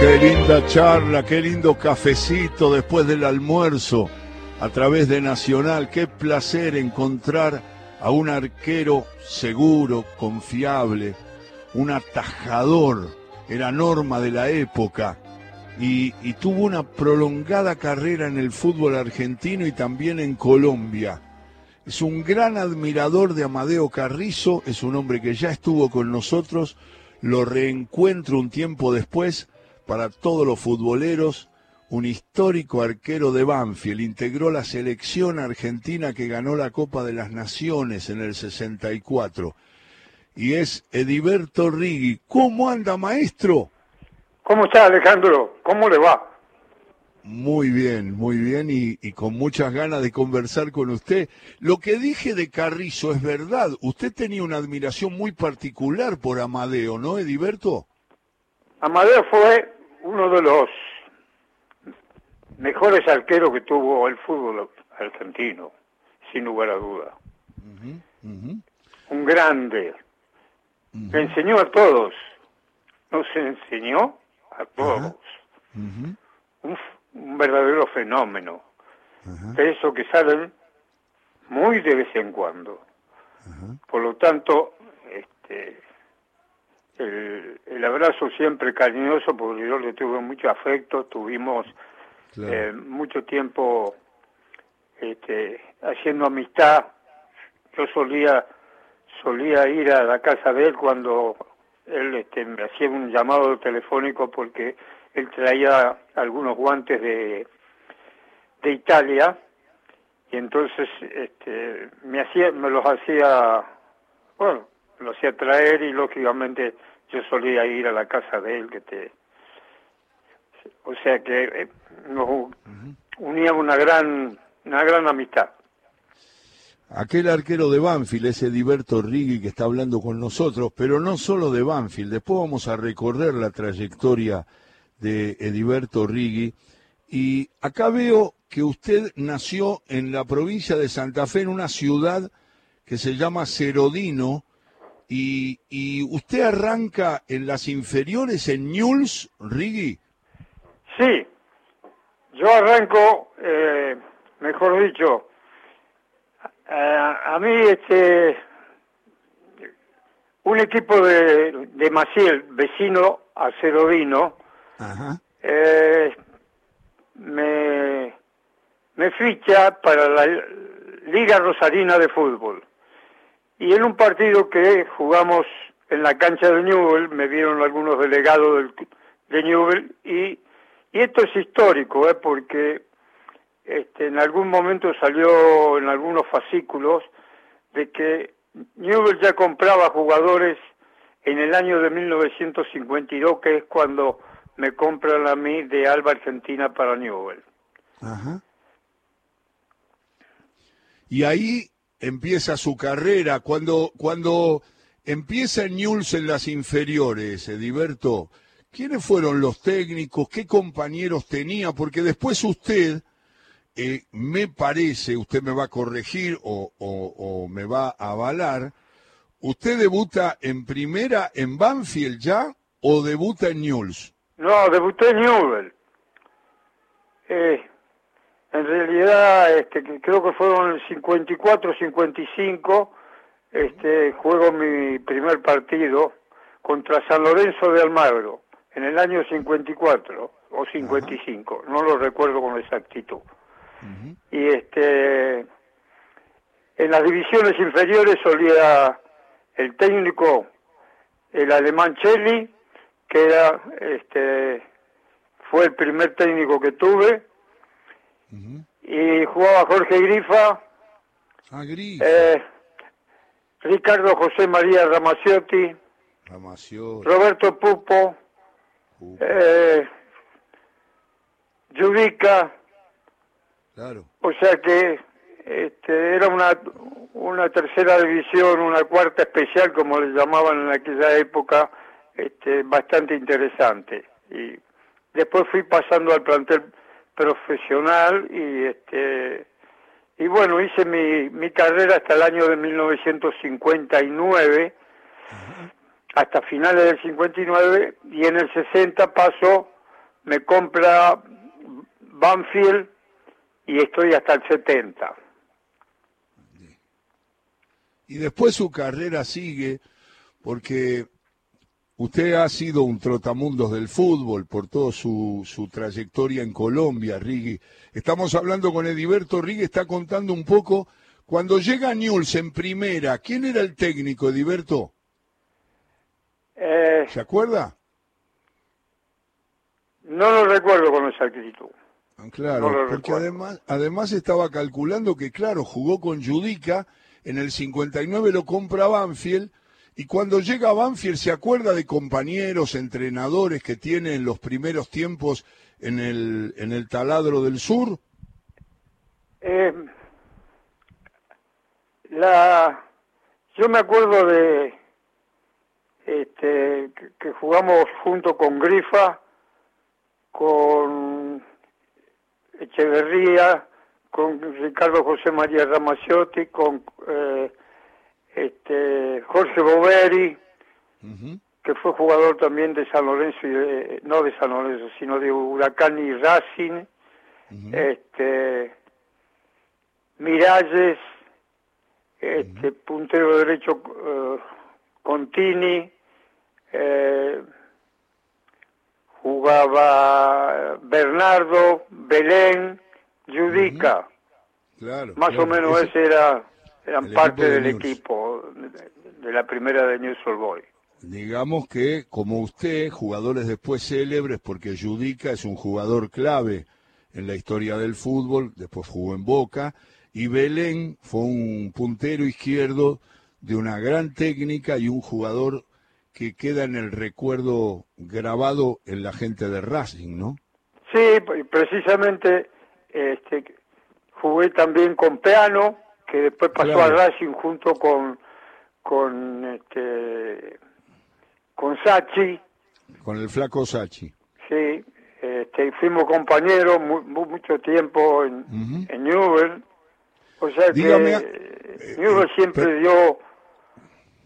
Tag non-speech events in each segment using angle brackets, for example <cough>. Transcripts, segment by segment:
Qué linda charla, qué lindo cafecito después del almuerzo a través de Nacional. Qué placer encontrar a un arquero seguro, confiable, un atajador. Era norma de la época y, y tuvo una prolongada carrera en el fútbol argentino y también en Colombia. Es un gran admirador de Amadeo Carrizo, es un hombre que ya estuvo con nosotros, lo reencuentro un tiempo después para todos los futboleros, un histórico arquero de Banfield, integró la selección argentina que ganó la Copa de las Naciones en el 64. Y es Ediberto Rigui. ¿Cómo anda, maestro? ¿Cómo está, Alejandro? ¿Cómo le va? Muy bien, muy bien y, y, con muchas ganas de conversar con usted. Lo que dije de Carrizo es verdad. Usted tenía una admiración muy particular por Amadeo, ¿no, Ediberto? Amadeo fue uno de los mejores arqueros que tuvo el fútbol argentino, sin lugar a duda. Uh -huh, uh -huh. Un grande. Uh -huh. Me enseñó a todos. Nos enseñó a todos. Un, un, verdadero fenómeno. De eso que salen muy de vez en cuando. Por lo tanto, este, el, el, abrazo siempre cariñoso, porque yo le tuve mucho afecto, tuvimos claro. eh, mucho tiempo este, haciendo amistad. Yo solía solía ir a la casa de él cuando él este, me hacía un llamado telefónico porque él traía algunos guantes de, de Italia y entonces este, me hacía me los hacía bueno lo hacía traer y lógicamente yo solía ir a la casa de él que te o sea que eh, nos unía una gran una gran amistad Aquel arquero de Banfield, ese Diberto Rigui que está hablando con nosotros, pero no solo de Banfield, después vamos a recorrer la trayectoria de Ediberto Rigui. Y acá veo que usted nació en la provincia de Santa Fe, en una ciudad que se llama Cerodino, y, y usted arranca en las inferiores en Newell's, Rigui. Sí, yo arranco, eh, mejor dicho, a, a mí este un equipo de, de Maciel, vecino a Cerodino, eh, me, me ficha para la Liga Rosarina de Fútbol. Y en un partido que jugamos en la cancha de Newell, me vieron algunos delegados del, de Newell, y, y esto es histórico, ¿eh? porque este, en algún momento salió en algunos fascículos de que Newell ya compraba jugadores en el año de 1952, que es cuando me compran a mí de Alba Argentina para Newell. Ajá. Y ahí empieza su carrera. Cuando, cuando empieza Newell's en las inferiores, Ediberto, ¿quiénes fueron los técnicos? ¿Qué compañeros tenía? Porque después usted eh, me parece, usted me va a corregir o, me va a avalar, ¿usted debuta en primera en Banfield ya o debuta en Newell's? No, debuté en Newell. Eh, en este, creo que fueron el 54, 55, este, juego mi primer partido contra San Lorenzo de Almagro, en el año 54 o 55, Ajá. no lo recuerdo con exactitud. Uh -huh. Y este en las divisiones inferiores solía el técnico, el alemán Cheli, que era este fue el primer técnico que tuve, uh -huh. Y jugaba Jorge Grifa, ah, Grifa. Eh, Ricardo José María Ramaciotti, Ramaciotti. Roberto Pupo, Pupo. Eh, Yudica, Claro. O sea que este, era una, una tercera división, una cuarta especial, como le llamaban en aquella época, este, bastante interesante. Y después fui pasando al plantel profesional y este y bueno, hice mi, mi carrera hasta el año de 1959, uh -huh. hasta finales del 59, y en el 60 paso me compra Banfield y estoy hasta el 70. Y después su carrera sigue porque usted ha sido un trotamundos del fútbol por toda su, su trayectoria en Colombia, Rigui. Estamos hablando con Ediberto Rigui, está contando un poco. Cuando llega Newell's en primera, ¿quién era el técnico, Ediberto? Eh, ¿Se acuerda? No lo recuerdo con exactitud. Ah, claro, porque además, además estaba calculando que, claro, jugó con Judica, en el 59 lo compra Banfield, y cuando llega a Banfield se acuerda de compañeros, entrenadores que tiene en los primeros tiempos en el, en el taladro del sur. Eh, la, yo me acuerdo de este, que jugamos junto con Grifa, con Echeverría, con Ricardo José María Ramaciotti, con eh, este, Jorge Boveri, que fue jugador también de San Lorenzo, y no de San Lorenzo, sino de Huracán y Racing, este, Miralles, este, puntero derecho uh, Contini, eh, jugaba Bernardo, Belén, Judica. Claro, Más o menos ese, era, eran parte del equipo de, la primera de News All Boy. Digamos que, como usted, jugadores después célebres, porque Judica es un jugador clave en la historia del fútbol, después jugó en Boca, y Belén fue un puntero izquierdo de una gran técnica y un jugador que queda en el recuerdo grabado en la gente de Racing, ¿no? Sí, precisamente este, jugué también con Peano, que después pasó a Racing junto con con este con Sachi. Con el flaco Sachi. Sí, este, fuimos compañeros mucho tiempo en, en Newell. O sea que eh, Newell eh, siempre dio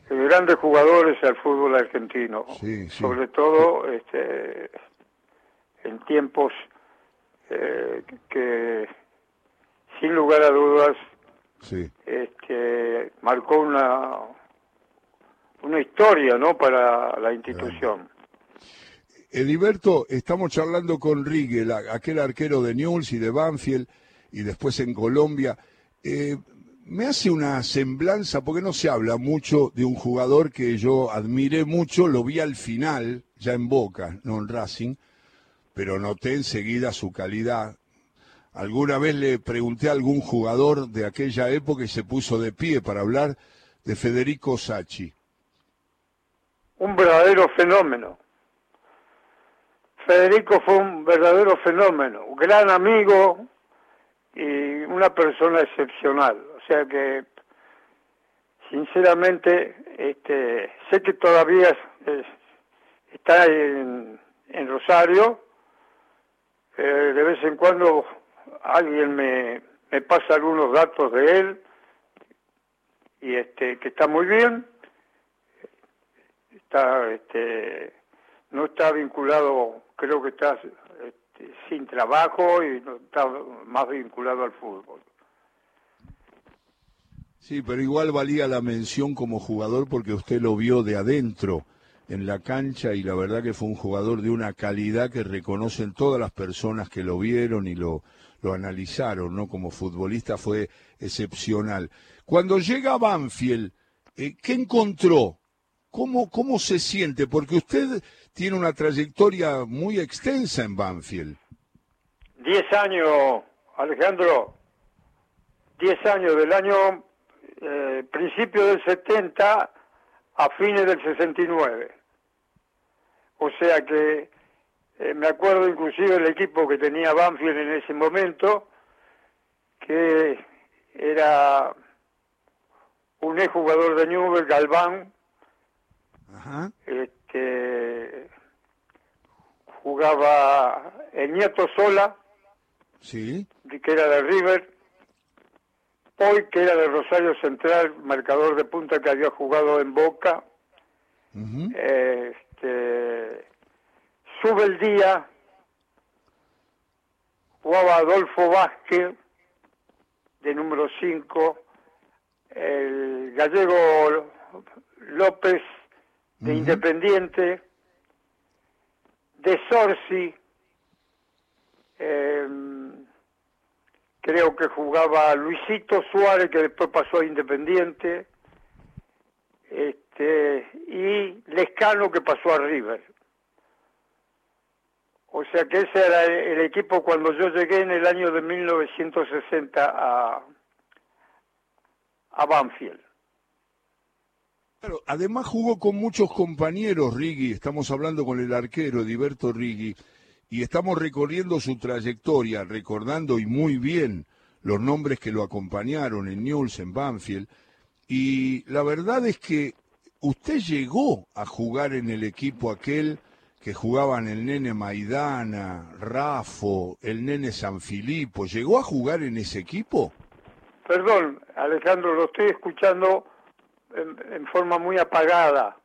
grandes jugadores al fútbol argentino, sobre todo este, en tiempos eh, que, sin lugar a dudas, este, marcó una una historia, ¿no? Para la institución. Ediberto, estamos charlando con Rigel, aquel arquero de Newell's y de Banfield, y después en Colombia. Eh, me hace una semblanza, porque no se habla mucho de un jugador que yo admiré mucho, lo vi al final, ya en Boca, no en Racing, pero noté enseguida su calidad. Alguna vez le pregunté a algún jugador de aquella época y se puso de pie para hablar de Federico Sacchi. Un verdadero fenómeno. Federico fue un verdadero fenómeno, un gran amigo y una persona excepcional. O sea que, sinceramente, este, sé que todavía está en, Rosario. Eh, de vez en cuando alguien me, me pasa algunos datos de él y este que está muy bien. Está, este, no está vinculado, creo que está este, sin trabajo y no está más vinculado al fútbol. Sí, pero igual valía la mención como jugador porque usted lo vio de adentro en la cancha y la verdad que fue un jugador de una calidad que reconocen todas las personas que lo vieron y lo, lo analizaron, ¿no? Como futbolista fue excepcional. Cuando llega a Banfield, eh, ¿qué encontró? ¿Cómo, ¿Cómo se siente? Porque usted tiene una trayectoria muy extensa en Banfield. Diez años, Alejandro. Diez años del año eh, principio del 70 a fines del 69. O sea que eh, me acuerdo inclusive el equipo que tenía Banfield en ese momento, que era un ex jugador de Newell, Galván, Este, jugaba el nieto Sola, sí. que era de River, hoy que era de Rosario Central, marcador de punta que había jugado en Boca. este, sube el día, jugaba Adolfo Vázquez, de número 5, el gallego López, de Independiente, de Sorsi, em, creo que jugaba Luisito Suárez, que después pasó a Independiente, este, y Lescano, que pasó a River. O sea que ese era el equipo cuando yo llegué en el año de 1960 a, a Banfield. Además jugó con muchos compañeros, Riggi, estamos hablando con el arquero Ediberto Riggi, y estamos recorriendo su trayectoria, recordando y muy bien los nombres que lo acompañaron en Newell's, en Banfield, y la verdad es que usted llegó a jugar en el equipo aquel que jugaban el nene Maidana, Rafo, el nene San Filipo, ¿llegó a jugar en ese equipo? Perdón, Alejandro, lo estoy escuchando en, forma muy apagada.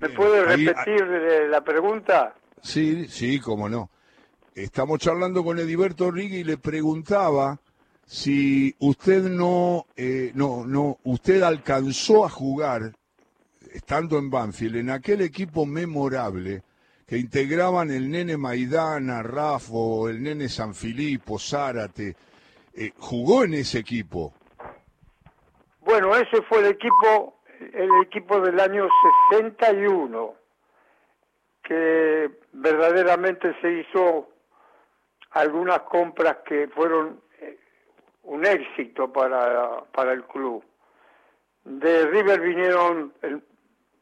¿Me puede repetir la pregunta? Sí, sí, cómo no. Estamos charlando con Ediberto Rigui y le preguntaba si usted no, eh, no, no, usted alcanzó a jugar estando en Banfield, en aquel equipo memorable que integraban el nene Maidana, Rafo, el nene San Filipo, Zárate, eh, jugó en ese equipo. Bueno, ese fue el equipo, el equipo del año 61, que verdaderamente se hizo algunas compras que fueron eh, un éxito para, para el club. De River vinieron el,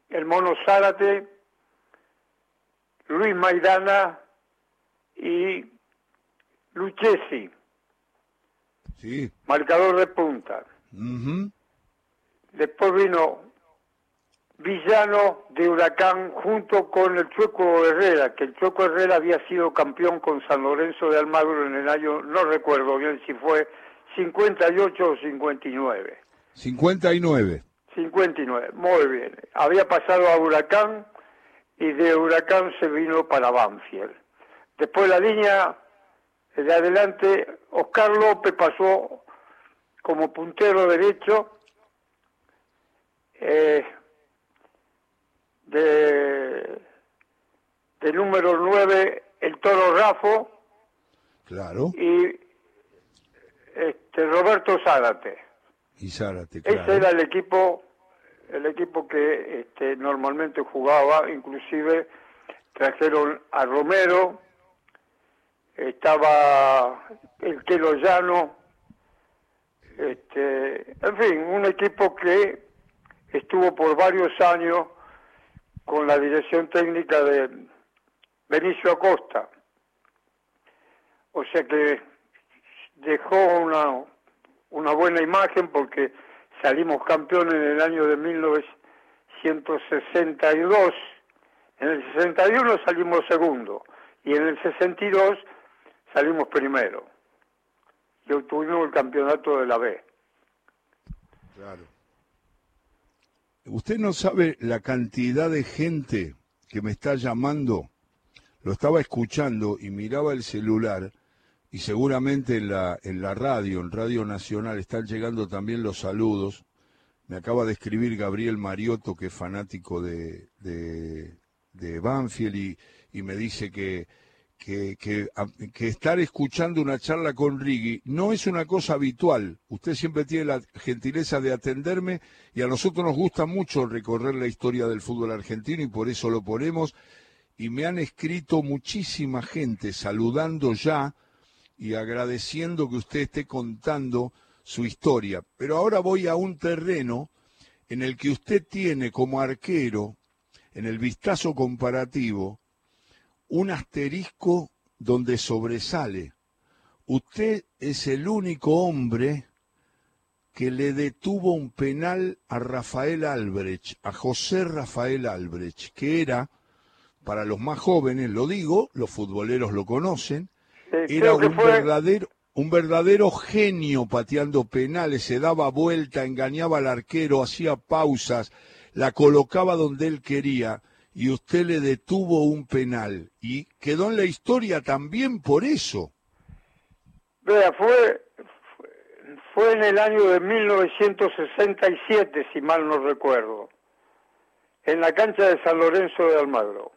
el Mono Zárate, Luis Maidana y Lucchesi. Sí. Marcador de punta. Después vino Villano de Huracán junto con el Chueco Herrera, que el Chueco Herrera había sido campeón con San Lorenzo de Almagro en el año, no recuerdo bien si fue 58 o 59. 59. 59, muy bien. Había pasado a Huracán y de Huracán se vino para Banfield. Después la línea de adelante, Oscar López pasó como puntero derecho eh, de, de número 9 el Toro Rafo. Claro. y este, Roberto Zárate. Ese era el equipo, el equipo que este, normalmente jugaba, inclusive trajeron a Romero, estaba el Quelo Llano, este, en fin, un equipo que estuvo por varios años con la dirección técnica de Benicio Acosta. O sea que dejó una, una buena imagen porque salimos campeones en el año de 1962. En el 61 salimos segundo y en el 62 salimos primero. Y obtuvimos el campeonato de la B. Claro. Usted no sabe la cantidad de gente que me está llamando. Lo estaba escuchando y miraba el celular y seguramente en la, en la radio, en Radio Nacional, están llegando también los saludos. Me acaba de escribir Gabriel Mariotto, que es fanático de, de, Banfield, y, y, me dice que, que, estar escuchando una charla con Riggi no es una cosa habitual. Usted siempre tiene la gentileza de atenderme y a nosotros nos gusta mucho recorrer la historia del fútbol argentino y por eso lo ponemos. Y me han escrito muchísima gente saludando ya y agradeciendo que usted esté contando su historia. Pero ahora voy a un terreno en el que usted tiene como arquero, en el vistazo comparativo, un asterisco donde sobresale. Usted es el único hombre que le detuvo un penal a Rafael Albrecht, a José Rafael Albrecht, que era, para los más jóvenes, lo digo, los futboleros lo conocen, era un verdadero un verdadero genio pateando penales, se daba vuelta, engañaba al arquero, hacía pausas, la colocaba donde él quería y usted le detuvo un penal y quedó en la historia también por eso. Vea, fue, fue en el año de 1967, si mal no recuerdo, en la cancha de San Lorenzo de Almagro,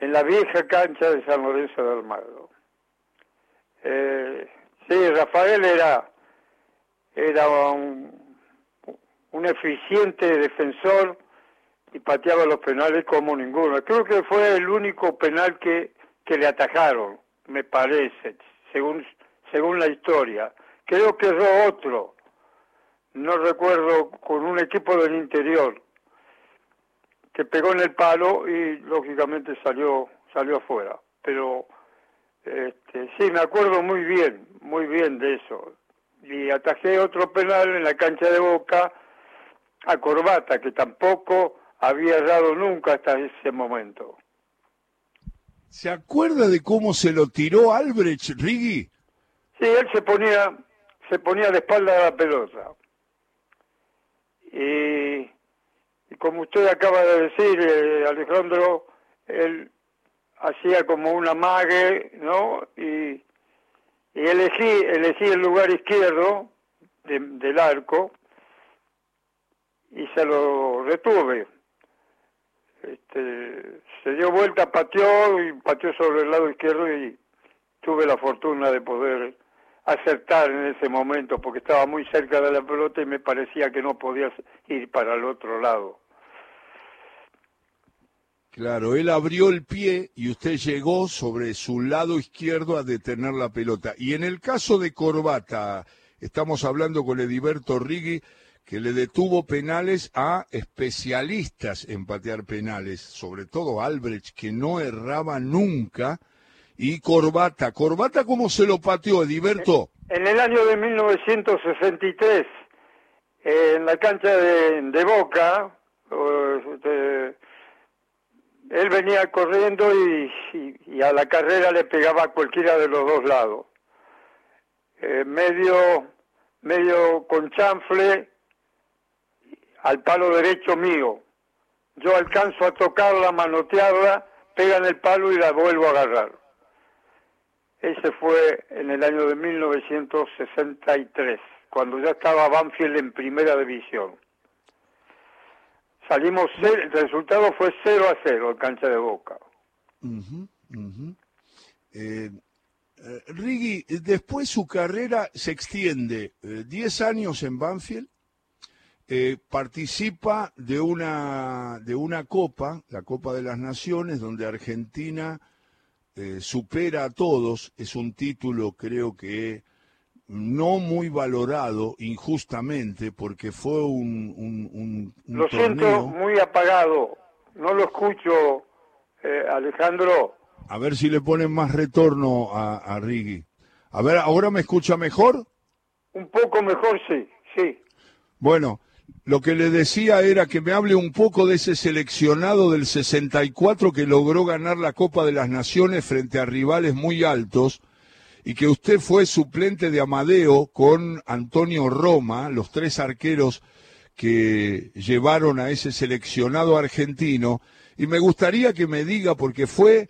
en la vieja cancha de San Lorenzo de Almagro. Eh, sí, Rafael era, era un, un eficiente defensor y pateaba los penales como ninguno. Creo que fue el único penal que, que le atajaron, me parece, según, según la historia. Creo que erró otro, no recuerdo, con un equipo del interior, que pegó en el palo y lógicamente salió, salió afuera. Pero este, sí, me acuerdo muy bien, muy bien de eso. Y atajé otro penal en la cancha de Boca a Corbata, que tampoco había dado nunca hasta ese momento. ¿Se acuerda de cómo se lo tiró Albrecht, Riggi? Sí, él se ponía, se ponía de espalda a la pelota. Y, como usted acaba de decir, eh, Alejandro, él hacía como una mague, ¿no? Y, y elegí, elegí el lugar izquierdo del arco y se lo retuve. Este, se dio vuelta, pateó y pateó sobre el lado izquierdo y tuve la fortuna de poder acertar en ese momento porque estaba muy cerca de la pelota y me parecía que no podía ir para el otro lado. Claro, él abrió el pie y usted llegó sobre su lado izquierdo a detener la pelota. Y en el caso de Corbata, estamos hablando con Ediberto Rigui, que le detuvo penales a especialistas en patear penales, sobre todo Albrecht, que no erraba nunca, y Corbata. ¿Corbata cómo se lo pateó, Ediberto? En el año de 1963, en la cancha de, Boca, este, él venía corriendo y, a la carrera le pegaba a cualquiera de los dos lados. Eh, medio, medio con chanfle al palo derecho mío. Yo alcanzo a tocarla, manotearla, pega en el palo y la vuelvo a agarrar. Ese fue en el año de 1963, cuando ya estaba Banfield en primera división. Salimos, el resultado fue 0 a 0 en cancha de Boca. Eh, eh, Riggi, después su carrera se extiende 10 eh, años en Banfield, eh, participa de una, de una copa, la Copa de las Naciones, donde Argentina eh, supera a todos. Es un título, creo que no muy valorado injustamente, porque fue un, un, Lo siento muy apagado, no lo escucho, eh, Alejandro. A ver si le ponen más retorno a, a Riggi. A ver, ¿ahora me escucha mejor? Un poco mejor, sí, sí. Bueno, lo que le decía era que me hable un poco de ese seleccionado del 64 que logró ganar la Copa de las Naciones frente a rivales muy altos y que usted fue suplente de Amadeo con Antonio Roma, los tres arqueros que llevaron a ese seleccionado argentino. Y me gustaría que me diga, porque fue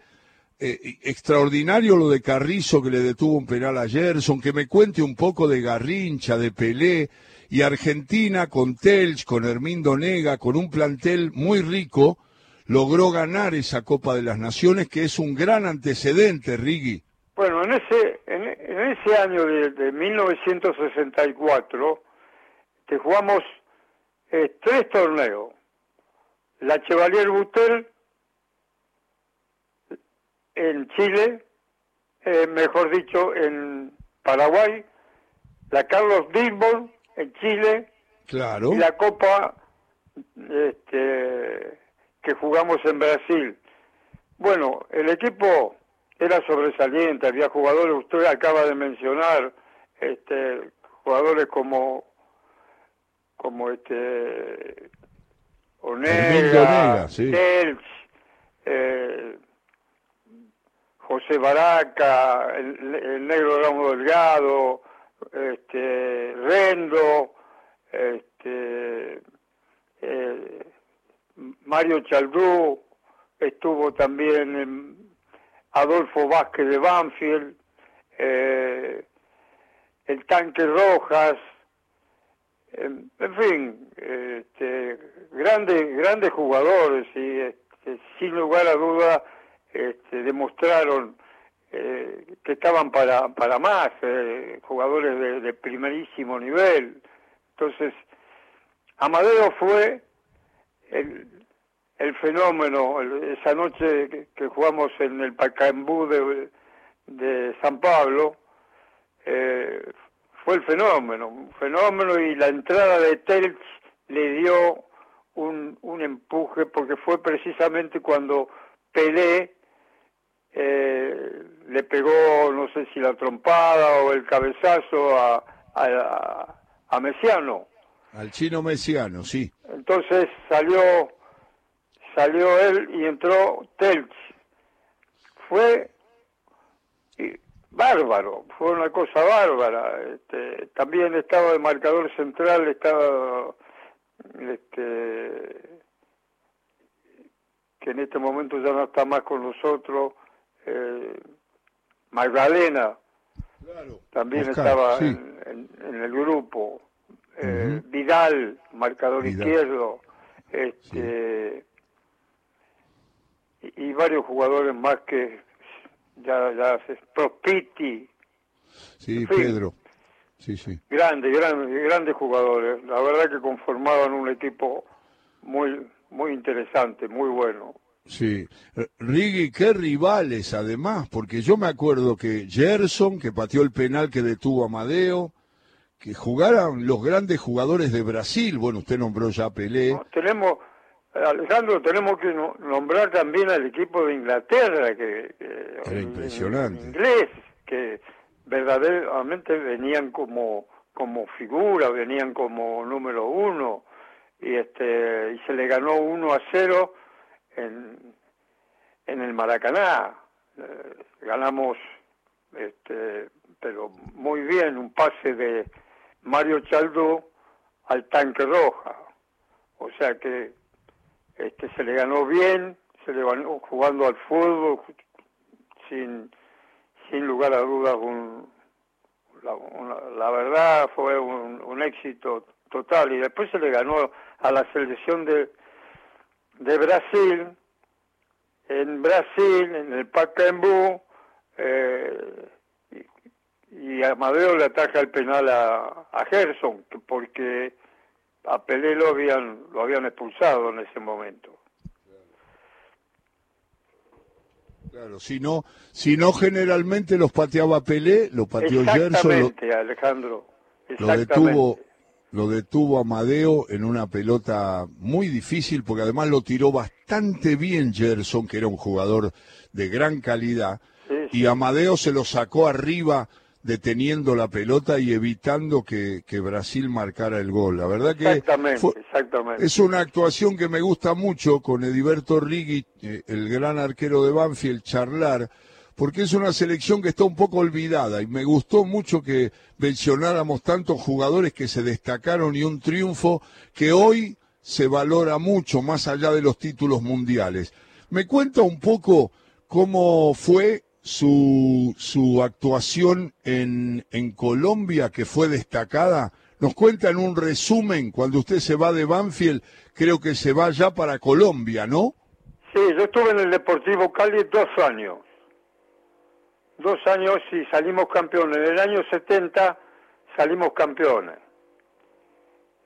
eh, extraordinario lo de Carrizo que le detuvo un penal a Gerson, que me cuente un poco de Garrincha, de Pelé y Argentina con Telch, con Hermindo Nega, con un plantel muy rico, logró ganar esa Copa de las Naciones, que es un gran antecedente, Riggi. Bueno, en ese, en, ese año de, 1964, te jugamos eh, tres torneos. La Chevalier Butel en Chile, eh, mejor dicho, en Paraguay, la Carlos Dilbon en Chile claro. y la Copa este, que jugamos en Brasil. Bueno, el equipo era sobresaliente, había jugadores, usted acaba de mencionar, este, jugadores como como este Onega, eh, José Baraca, el, negro Ramos Delgado, este, Rendo, este, eh, Mario Chaldú, estuvo también Adolfo Vázquez de Banfield, eh, el Tanque Rojas, en, fin, este, grandes, grandes jugadores y este, sin lugar a duda este, demostraron eh, que estaban para, para más, eh, jugadores de, primerísimo nivel. Entonces, Amadeo fue el, el fenómeno, esa noche que, jugamos en el Pacaembú de, de San Pablo, eh, fue el fenómeno, un fenómeno y la entrada de Telch le dio un, un empuje porque fue precisamente cuando Pelé eh, le pegó, no sé si la trompada o el cabezazo a, a, a Mesiano. Al chino Mesiano, sí. Entonces salió, salió él y entró Telch. Fue bárbaro, fue una cosa bárbara. Este, también estaba el marcador central, estaba este, que en este momento ya no está más con nosotros, eh, Magdalena, también estaba en, el grupo, eh, Vidal, marcador izquierdo, este, y, varios jugadores más que ya, ya Prospiti. Sí, Pedro. Sí, sí. Grandes, grandes, grandes jugadores. La verdad que conformaban un equipo muy, muy interesante, muy bueno. Sí, Riggy, qué rivales además, porque yo me acuerdo que Gerson, que pateó el penal que detuvo a Amadeo, que jugaran los grandes jugadores de Brasil, bueno, usted nombró ya Pelé. tenemos, Alejandro, tenemos que nombrar también al equipo de Inglaterra, que, era impresionante. Inglés, que verdaderamente venían como, como figura, venían como número uno, y este y se le ganó uno a cero en, en el Maracaná. Eh, ganamos, este, pero muy bien, un pase de Mario Chaldo al tanque roja. O sea que este, se le ganó bien, se le ganó jugando al fútbol sin, sin lugar a dudas. Un, la, verdad fue un, un éxito total y después se le ganó a la selección de de Brasil, en Brasil, en el Pacaembu, eh, y, Amadeo le ataca el penal a, a Gerson, porque a Pelé lo habían, lo habían expulsado en ese momento. Claro, si no, si no generalmente los pateaba Pelé, lo pateó Gerson. Exactamente, Alejandro. Lo detuvo, lo detuvo Amadeo en una pelota muy difícil, porque además lo tiró bastante bien Gerson, que era un jugador de gran calidad, y Amadeo se lo sacó arriba deteniendo la pelota y evitando que, Brasil marcara el gol. La verdad que exactamente, es una actuación que me gusta mucho con Ediberto Rigui, eh, el gran arquero de Banfield, charlar porque es una selección que está un poco olvidada y me gustó mucho que mencionáramos tantos jugadores que se destacaron y un triunfo que hoy se valora mucho más allá de los títulos mundiales. ¿Me cuenta un poco cómo fue su, su actuación en, en Colombia que fue destacada? Nos cuenta en un resumen, cuando usted se va de Banfield, creo que se va ya para Colombia, ¿no? Sí, yo estuve en el Deportivo Cali dos años dos años y salimos campeones. En el año 70 salimos campeones.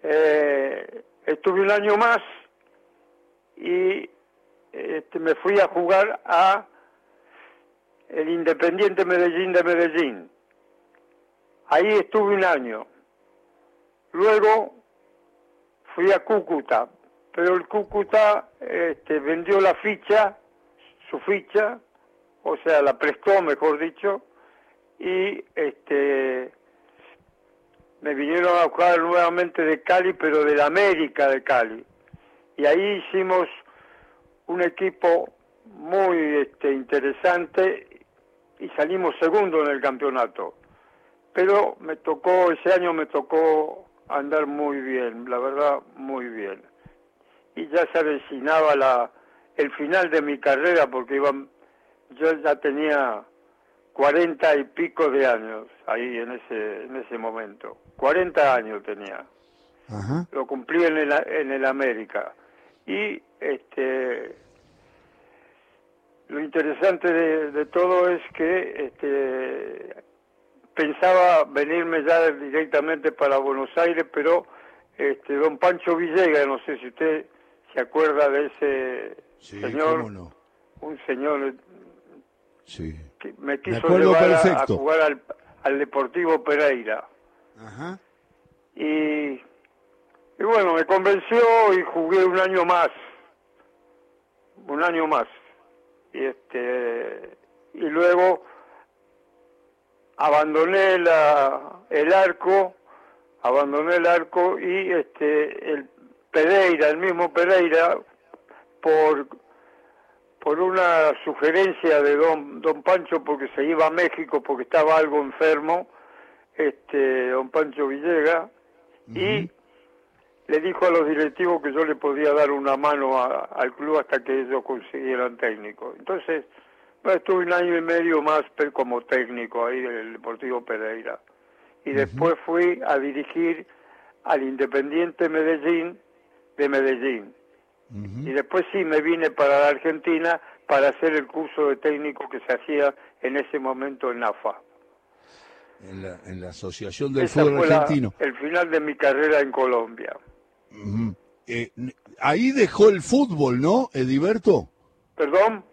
Eh, estuve un año más y este, me fui a jugar a el Independiente Medellín de Medellín. Ahí estuve un año. Luego fui a Cúcuta, pero el Cúcuta este, vendió la ficha, su ficha, o sea, la prestó, mejor dicho, y este me vinieron a jugar nuevamente de Cali, pero de la América de Cali. Y ahí hicimos un equipo muy este, interesante y salimos segundo en el campeonato. Pero me tocó, ese año me tocó andar muy bien, la verdad, muy bien. y ya se avecinaba la, el final de mi carrera porque iban, yo ya tenía cuarenta y pico de años ahí en ese, en ese momento. Cuarenta años tenía. Lo cumplí en el, en el América. Y este lo interesante de, todo es que este, pensaba venirme ya directamente para Buenos Aires, pero este, don Pancho Villegas, no sé si usted se acuerda de ese señor, un señor sí. que me quiso llevar a, jugar al, al, Deportivo Pereira. Y, y bueno, me convenció y jugué un año más, un año más y este y luego abandoné la, el arco abandoné el arco y este el Pereira el mismo Pereira por por una sugerencia de don don Pancho porque se iba a México porque estaba algo enfermo este don Pancho Villega y le dijo a los directivos que yo le podía dar una mano al club hasta que ellos consiguieran técnico. Entonces, estuve un año y medio más como técnico ahí del Deportivo Pereira. Y después fui a dirigir al Independiente Medellín de Medellín. Y después sí me vine para la Argentina para hacer el curso de técnico que se hacía en ese momento en AFA. En la, en la Asociación del Fútbol Argentino. el final de mi carrera en Colombia. Eh, ahí dejó el fútbol, ¿no, Ediberto? ¿Perdón?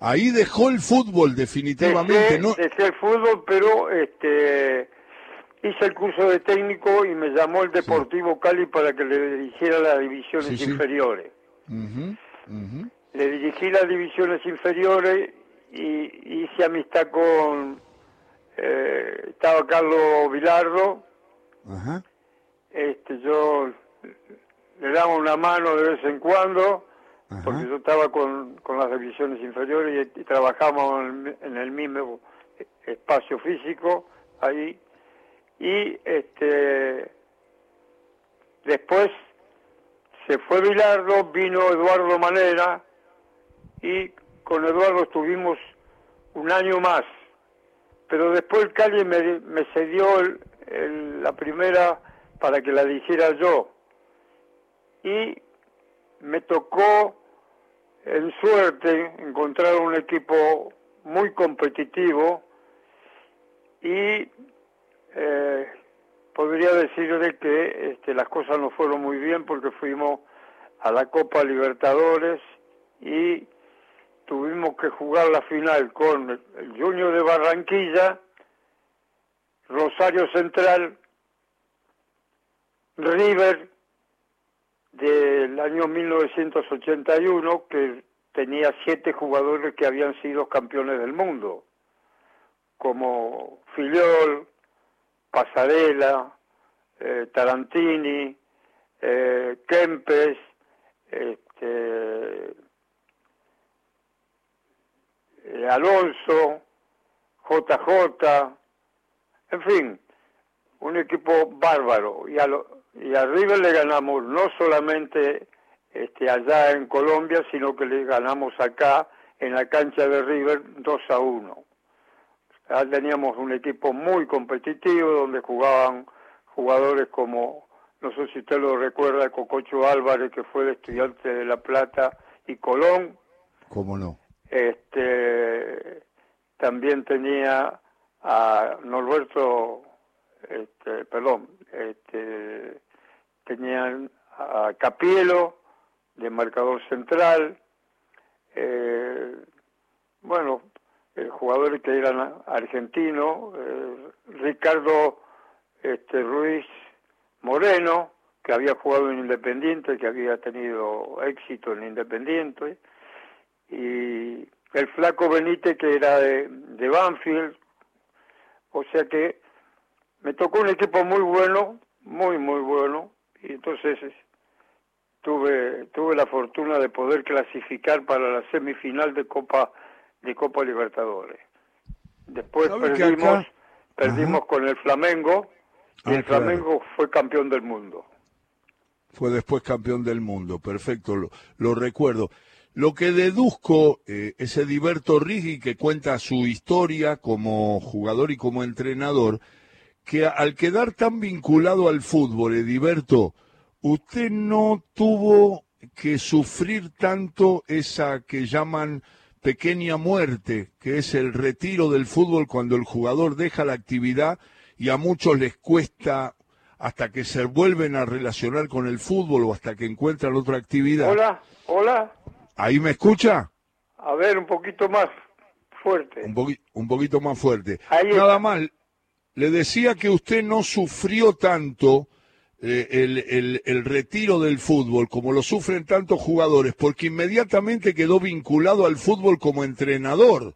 Ahí dejó el fútbol definitivamente, ¿no? Dejé el fútbol, pero este hice el curso de técnico y me llamó el Deportivo Cali para que le dirigiera las divisiones inferiores. Le dirigí las divisiones inferiores y hice amistad con... Eh, estaba Carlos Vilardo. Este, yo le daba una mano de vez en cuando, porque yo estaba con, con las divisiones inferiores y, trabajamos en, el mismo espacio físico ahí. Y este después se fue Bilardo, vino Eduardo Manera y con Eduardo estuvimos un año más. Pero después el Cali me, cedió la primera para que la dijera yo y me tocó en suerte encontrar un equipo muy competitivo y eh, podría decirle que este, las cosas no fueron muy bien porque fuimos a la Copa Libertadores y tuvimos que jugar la final con el Junior de Barranquilla, Rosario Central, River del año 1981 que tenía siete jugadores que habían sido campeones del mundo, como Filiol, Pasarela, eh, Tarantini, eh, Kempes, este, eh, Alonso, JJ, en fin, un equipo bárbaro. Y a, River le ganamos no solamente este, allá en Colombia, sino que le ganamos acá en la cancha de River 2 a 1. Teníamos un equipo muy competitivo donde jugaban jugadores como, no sé si usted lo recuerda, Cococho Álvarez, que fue el estudiante de La Plata, y Colón. ¿Cómo no? Este, también tenía a Norberto, este, perdón, este, tenían a Capielo de marcador central, eh, bueno, jugadores que eran argentinos, eh, Ricardo este, Ruiz Moreno, que había jugado en Independiente, que había tenido éxito en Independiente, y el flaco Benítez, que era de, de Banfield, o sea que me tocó un equipo muy bueno, muy, muy bueno, y entonces tuve tuve la fortuna de poder clasificar para la semifinal de Copa de Copa Libertadores. Después perdimos perdimos con el Flamengo y ah, el Flamengo fue campeón del mundo. Fue después campeón del mundo, perfecto, lo, lo recuerdo. Lo que deduzco, eh, es Ediberto Rigi, que cuenta su historia como jugador y como entrenador, que al quedar tan vinculado al fútbol, Ediberto, usted no tuvo que sufrir tanto esa que llaman pequeña muerte, que es el retiro del fútbol cuando el jugador deja la actividad y a muchos les cuesta hasta que se vuelven a relacionar con el fútbol o hasta que encuentran otra actividad. Hola, hola. ¿Ahí me escucha? A ver, un poquito más fuerte. Un, un poquito más fuerte. Nada más, le decía que usted no sufrió tanto eh, el, el, retiro del fútbol, como lo sufren tantos jugadores, porque inmediatamente quedó vinculado al fútbol como entrenador.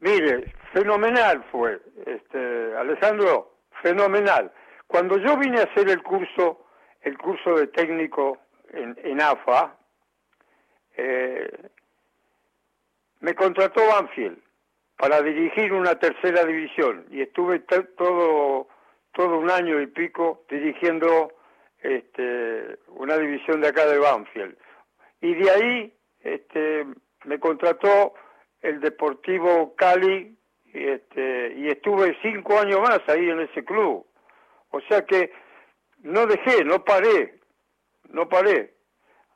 Mire, fenomenal fue, este, Alessandro, fenomenal. Cuando yo vine a hacer el curso, el curso de técnico en, AFA, eh, me contrató Banfield para dirigir una tercera división y estuve todo todo un año y pico dirigiendo este, una división de acá de Banfield. Y de ahí este, me contrató el Deportivo Cali y, este, y estuve cinco años más ahí en ese club. O sea que no dejé, no paré, no paré.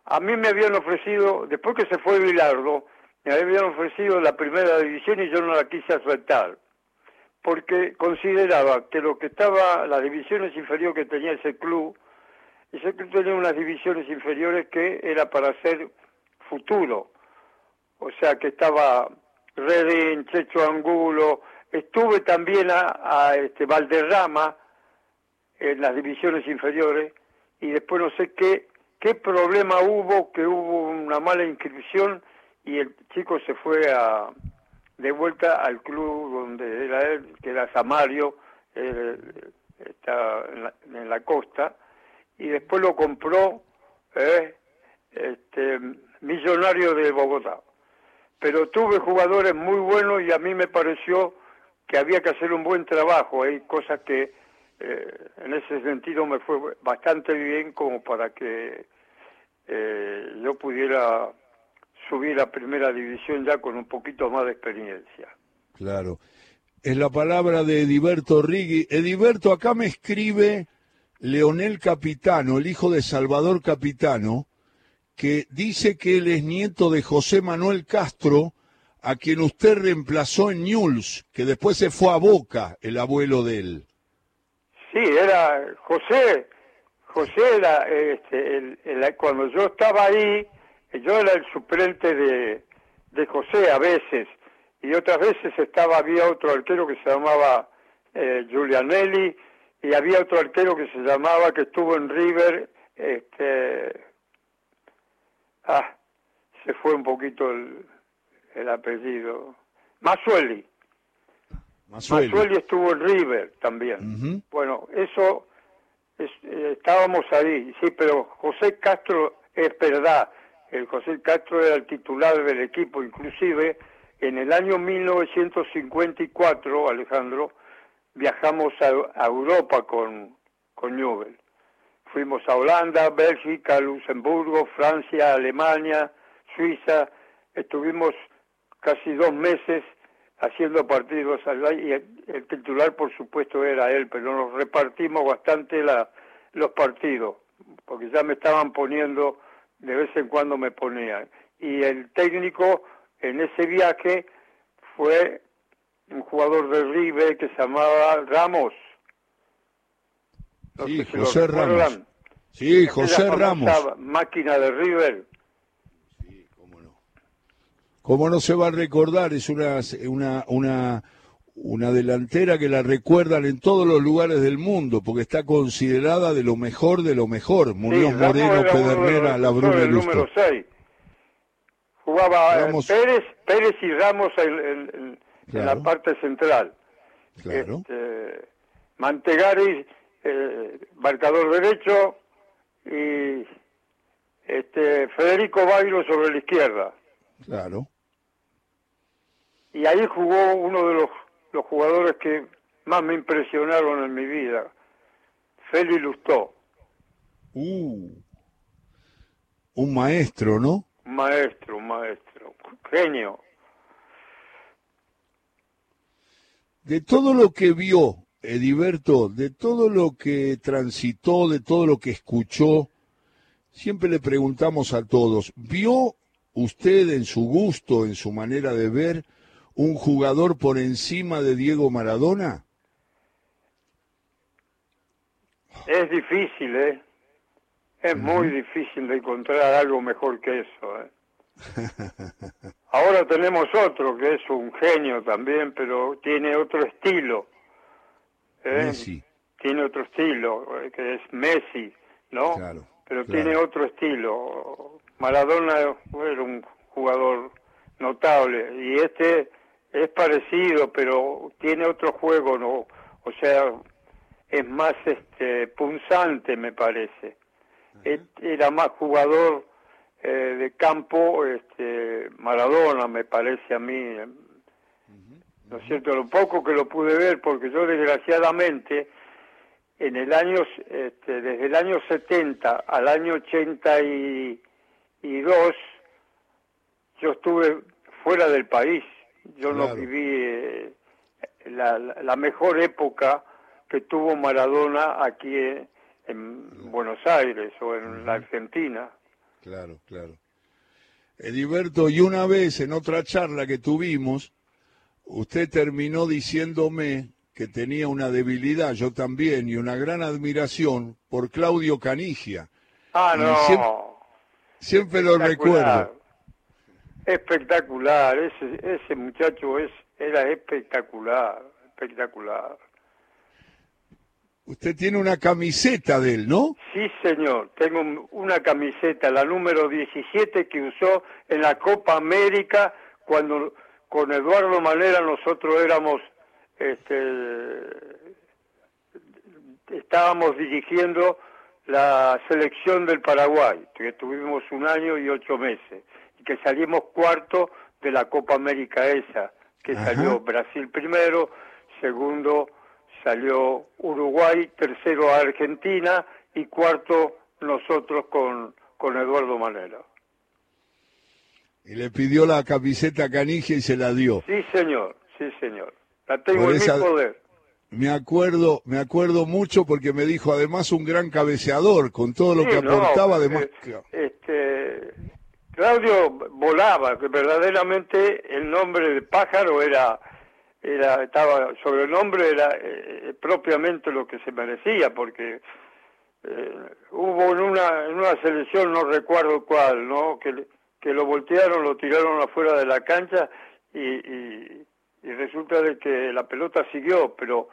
A mí me habían ofrecido, después que se fue Bilardo, me habían ofrecido la primera división y yo no la quise aceptar, porque consideraba que lo que estaba, las divisiones inferiores que tenía ese club, y sé que tenía unas divisiones inferiores que era para hacer futuro. O sea que estaba Redín, Checho Angulo, estuve también a, este Valderrama en las divisiones inferiores. Y después no sé qué qué problema hubo, que hubo una mala inscripción y el chico se fue a de vuelta al club donde era él, que era Samario, está en la costa, y después lo compró eh, este, Millonario de Bogotá. Pero tuve jugadores muy buenos y a mí me pareció que había que hacer un buen trabajo. Hay cosas que eh, en ese sentido me fue bastante bien como para que eh, yo pudiera subir a primera división ya con un poquito más de experiencia. Claro. Es la palabra de Ediberto Rigui. Ediberto, acá me escribe Leonel Capitano, el hijo de Salvador Capitano, que dice que él es nieto de José Manuel Castro, a quien usted reemplazó en Newell's, que después se fue a Boca, el abuelo de él. Sí, era José, José era, este, cuando yo estaba ahí, yo era el suplente de, de José a veces, y otras veces estaba, había otro arquero que se llamaba eh, Giulianelli, y había otro arquero que se llamaba, que estuvo en River, este, ah, se fue un poquito el, el apellido, Masueli. Masueli. estuvo en River también. Bueno, eso, eh, estábamos ahí, sí, pero José Castro es verdad, el José Castro era el titular del equipo, inclusive en el año 1954, Alejandro, viajamos a, Europa con, con Newell. Fuimos a Holanda, Bélgica, Luxemburgo, Francia, Alemania, Suiza. Estuvimos casi dos meses haciendo partidos y el, titular por supuesto era él, pero nos repartimos bastante los partidos, porque ya me estaban poniendo, de vez en cuando me ponían. Y el técnico en ese viaje fue un jugador de River que se llamaba Ramos. sí, José Ramos. Sí, José Ramos. Máquina de River. Sí, cómo no. ¿Cómo no se va a recordar? Es una, una, una, una delantera que la recuerdan en todos los lugares del mundo, porque está considerada de lo mejor de lo mejor. Muñoz Moreno, Pedernera, la Bruna número 6. Jugaba Pérez, Pérez y Ramos el, en la parte central. Claro. Este, Mantegari, eh, marcador derecho, y este, Federico Bailo sobre la izquierda. Claro. Y ahí jugó uno de los, los jugadores que más me impresionaron en mi vida, Félix Lustó. Uh. un maestro, ¿no? Maestro, un maestro, genio. De todo lo que vio Ediberto, de todo lo que transitó, de todo lo que escuchó, siempre le preguntamos a todos, ¿vio usted en su gusto, en su manera de ver, un jugador por encima de Diego Maradona? Es difícil, ¿eh? Es muy difícil de encontrar algo mejor que eso, ¿eh? <laughs> Ahora tenemos otro que es un genio también, pero tiene otro estilo. ¿eh? Messi. Tiene otro estilo, eh, que es Messi, ¿no? Claro, pero claro. tiene otro estilo. Maradona era un jugador notable y este es parecido, pero tiene otro juego, ¿no? O sea, es más este punzante, me parece. Et- Era más jugador eh, de campo, este Maradona, me parece a mí. ¿No es cierto? Lo poco que lo pude ver, porque yo desgraciadamente en el año, este, desde el año 70 al año 82, yo estuve fuera del país. Yo no viví eh, la, la- mejor época que tuvo Maradona aquí en, en Buenos Aires o en la Argentina. Claro, claro. Ediberto, y una vez en otra charla que tuvimos, usted terminó diciéndome que tenía una debilidad, yo también, y una gran admiración por Claudio Canigia. Ah, no. siempre- Siempre lo recuerdo. Espectacular, ese, ese muchacho es, era espectacular, espectacular. Usted tiene una camiseta de él, ¿no? Sí, señor, tengo un- una camiseta, la número 17 que usó en la Copa América cuando con Eduardo Manera nosotros éramos, este, estábamos dirigiendo la selección del Paraguay, que tuvimos un año y ocho meses, y que salimos cuarto de la Copa América esa, que Ajá. salió Brasil primero, segundo salió Uruguay, tercero Argentina y cuarto nosotros con, con Eduardo Manera. Y le pidió la camiseta a Canigia y se la dio. Sí, señor, sí, señor. La tengo Por en esa- mi poder. Me acuerdo, me acuerdo mucho porque me dijo además un gran cabeceador con todo lo Sí, que no, aportaba además. eh, este, Claudio volaba, que verdaderamente el nombre de pájaro era, era estaba sobre el nombre era eh, propiamente lo que se merecía, porque eh, hubo en una en una selección no recuerdo cuál, no, que que lo voltearon, lo tiraron afuera de la cancha y, y, y resulta de que la pelota siguió, pero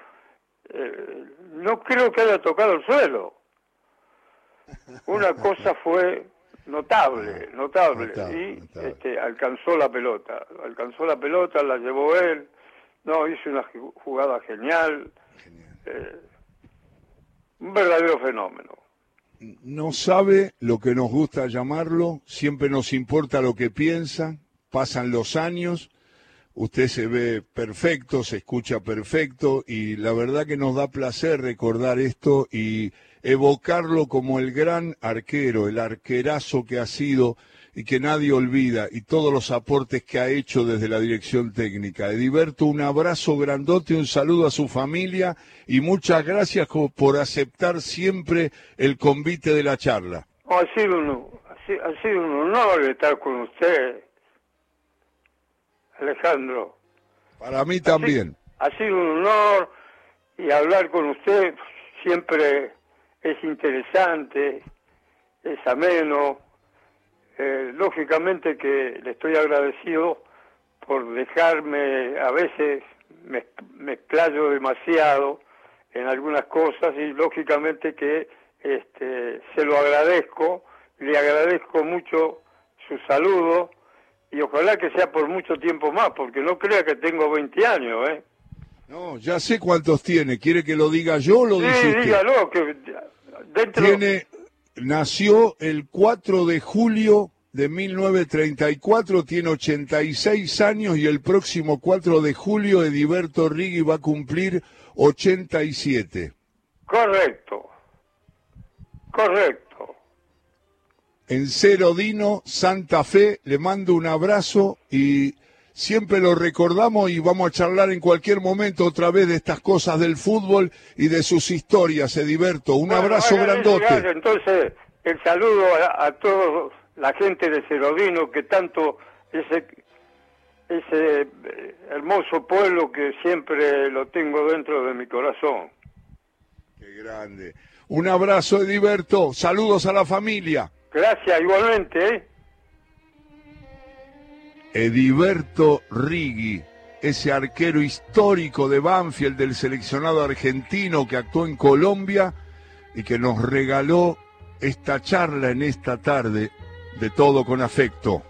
eh, no creo que haya tocado el suelo. Una cosa fue notable, notable, Notable, y notable. Este, alcanzó la pelota, alcanzó la pelota, la llevó él, no, hizo una ju- jugada genial, eh, un verdadero fenómeno. No sabe lo que nos gusta llamarlo, siempre nos importa lo que piensa, pasan los años, usted se ve perfecto, se escucha perfecto y la verdad que nos da placer recordar esto y evocarlo como el gran arquero, el arquerazo que ha sido y que nadie olvida y todos los aportes que ha hecho desde la dirección técnica. Ediberto, un abrazo grandote, un saludo a su familia y muchas gracias por aceptar siempre el convite de la charla. Ha sido un, ha si- ha sido un honor estar con usted, Alejandro. Para mí también. Ha sido un honor y hablar con usted siempre es interesante, es ameno. Eh, lógicamente que le estoy agradecido por dejarme, a veces me, me explayo demasiado en algunas cosas y lógicamente que este, se lo agradezco, le agradezco mucho su saludo y ojalá que sea por mucho tiempo más, porque no crea que tengo 20 años, ¿eh? No, ya sé cuántos tiene. ¿Quiere que lo diga yo o lo dice Sí, usted? dígalo, que dentro... Tiene, nació el 4 de julio de 1934, tiene 86 años y el próximo 4 de julio Ediberto Rigui va a cumplir 87. Correcto, correcto. en Dino, Santa Fe. Le mando un abrazo y siempre lo recordamos y vamos a charlar en cualquier momento otra vez de estas cosas del fútbol y de sus historias, Ediberto. Un abrazo grandote. entonces, el saludo a, toda la gente de Cerodino que tanto ese ese eh, hermoso pueblo que siempre lo tengo dentro de mi corazón. Qué grande. Un abrazo, Ediberto. Saludos a la familia. Gracias, igualmente. ¿eh? Ediberto Rigui, ese arquero histórico de Banfield del seleccionado argentino que actuó en Colombia y que nos regaló esta charla en esta tarde de todo con afecto.